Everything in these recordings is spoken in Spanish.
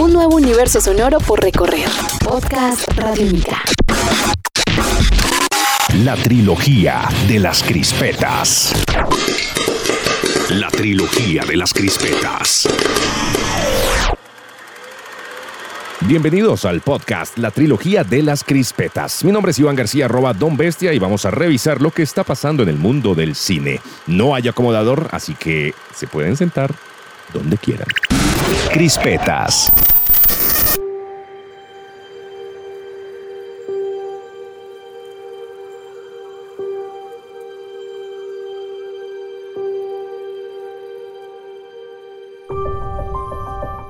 Un nuevo universo sonoro por recorrer. Podcast Radiónica. La trilogía de las crispetas. La trilogía de las crispetas. Bienvenidos al podcast La Trilogía de las Crispetas. Mi nombre es Iván García, arroba Don Bestia, y vamos a revisar lo que está pasando en el mundo del cine. No hay acomodador, así que se pueden sentar donde quieran. Crispetas.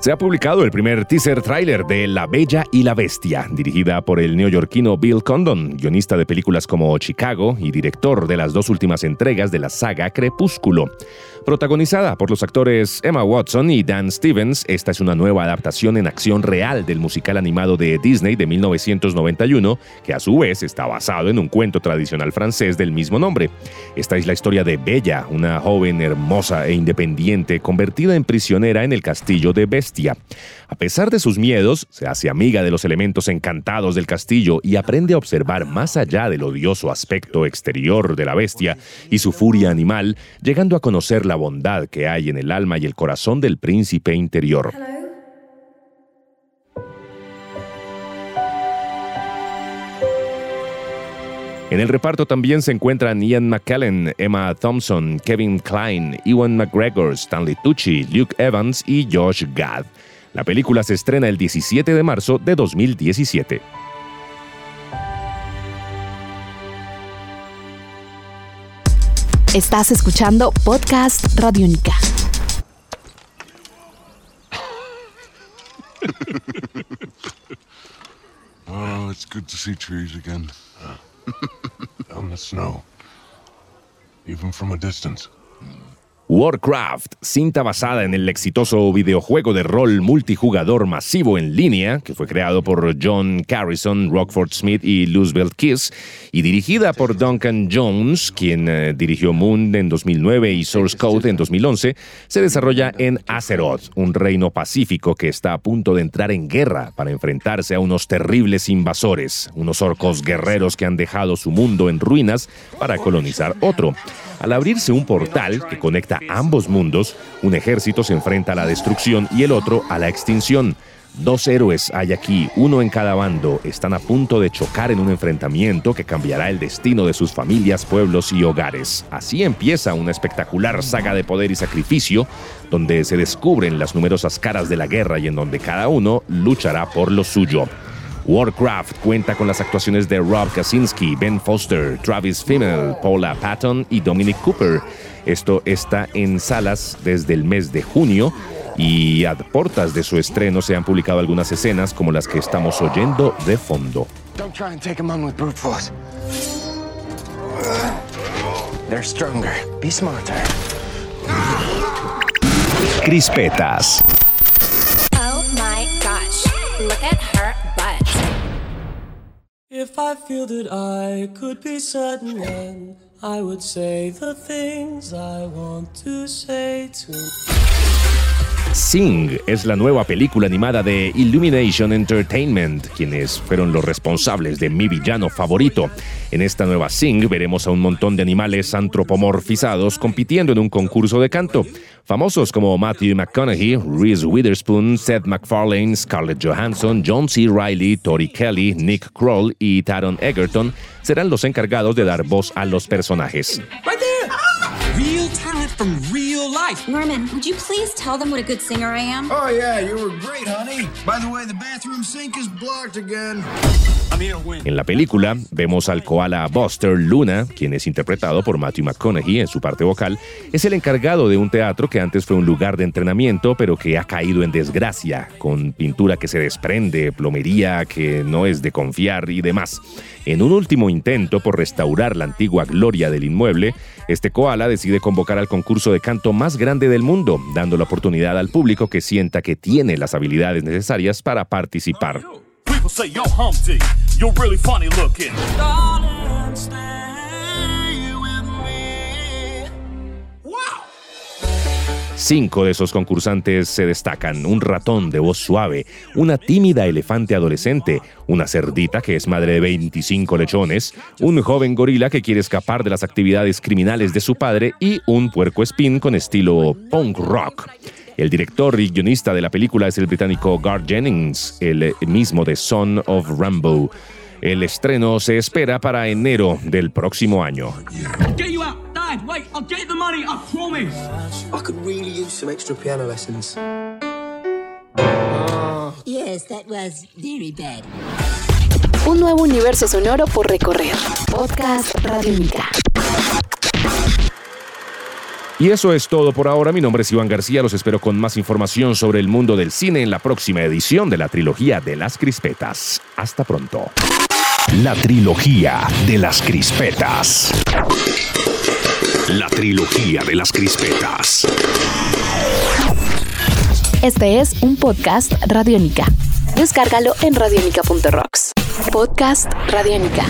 Se ha publicado el primer teaser trailer de La Bella y la Bestia, dirigida por el neoyorquino Bill Condon, guionista de películas como Chicago y director de las dos últimas entregas de la saga Crepúsculo. Protagonizada por los actores Emma Watson y Dan Stevens, esta es una nueva adaptación en acción real del musical animado de Disney de 1991, que a su vez está basado en un cuento tradicional francés del mismo nombre. Esta es la historia de Bella, una joven hermosa e independiente convertida en prisionera en el castillo de Bestia. A pesar de sus miedos, se hace amiga de los elementos encantados del castillo y aprende a observar más allá del odioso aspecto exterior de la bestia y su furia animal, llegando a conocer la bondad que hay en el alma y el corazón del príncipe interior. En el reparto también se encuentran Ian McKellen, Emma Thompson, Kevin Klein, Ewan McGregor, Stanley Tucci, Luke Evans y Josh Gad. La película se estrena el 17 de marzo de 2017. Estás escuchando Podcast Radiónica. oh, it's good to see trees again. On the snow. Even from a distance. Warcraft, cinta basada en el exitoso videojuego de rol multijugador masivo en línea, que fue creado por John Carrison, Rockford Smith y Luzbelt Kiss, y dirigida por Duncan Jones, quien eh, dirigió Moon en 2009 y Source Code en 2011, se desarrolla en Azeroth, un reino pacífico que está a punto de entrar en guerra para enfrentarse a unos terribles invasores, unos orcos guerreros que han dejado su mundo en ruinas para colonizar otro. Al abrirse un portal que conecta ambos mundos, un ejército se enfrenta a la destrucción y el otro a la extinción. Dos héroes hay aquí, uno en cada bando, están a punto de chocar en un enfrentamiento que cambiará el destino de sus familias, pueblos y hogares. Así empieza una espectacular saga de poder y sacrificio, donde se descubren las numerosas caras de la guerra y en donde cada uno luchará por lo suyo. Warcraft cuenta con las actuaciones de Rob Kaczynski, Ben Foster, Travis Fimmel, Paula Patton y Dominic Cooper. Esto está en salas desde el mes de junio y a portas de su estreno se han publicado algunas escenas como las que estamos oyendo de fondo. Crispetas. If I feel that I could be certain, then I would say the things I want to say to. Sing es la nueva película animada de Illumination Entertainment, quienes fueron los responsables de mi villano favorito. En esta nueva Sing veremos a un montón de animales antropomorfizados compitiendo en un concurso de canto. Famosos como Matthew McConaughey, Reese Witherspoon, Seth MacFarlane, Scarlett Johansson, John C. Reilly, Tori Kelly, Nick Kroll y Taron Egerton serán los encargados de dar voz a los personajes. Real talent from real life. Norman, would you please tell them what a good singer I am? Oh, yeah, you were great, honey. By the way, the bathroom sink is blocked again. En la película vemos al koala Buster Luna, quien es interpretado por Matthew McConaughey en su parte vocal, es el encargado de un teatro que antes fue un lugar de entrenamiento, pero que ha caído en desgracia, con pintura que se desprende, plomería que no es de confiar y demás. En un último intento por restaurar la antigua gloria del inmueble, este koala decide convocar al concurso de canto más grande del mundo, dando la oportunidad al público que sienta que tiene las habilidades necesarias para participar. Cinco de esos concursantes se destacan. Un ratón de voz suave, una tímida elefante adolescente, una cerdita que es madre de 25 lechones, un joven gorila que quiere escapar de las actividades criminales de su padre y un puerco espín con estilo punk rock. El director y guionista de la película es el británico Gar Jennings, el mismo de Son of Rambo. El estreno se espera para enero del próximo año. I'll get the money, I promise. I could really use some extra piano lessons. Yes, that was very bad. Un nuevo universo sonoro por recorrer. Podcast Radiónica. Y eso es todo por ahora. Mi nombre es Iván García. Los espero con más información sobre el mundo del cine en la próxima edición de la trilogía de las crispetas. Hasta pronto. La trilogía de las crispetas. La trilogía de las crispetas. Este es un podcast Radiónica. Descárgalo en radiónica.rocks. Podcast Radiónica.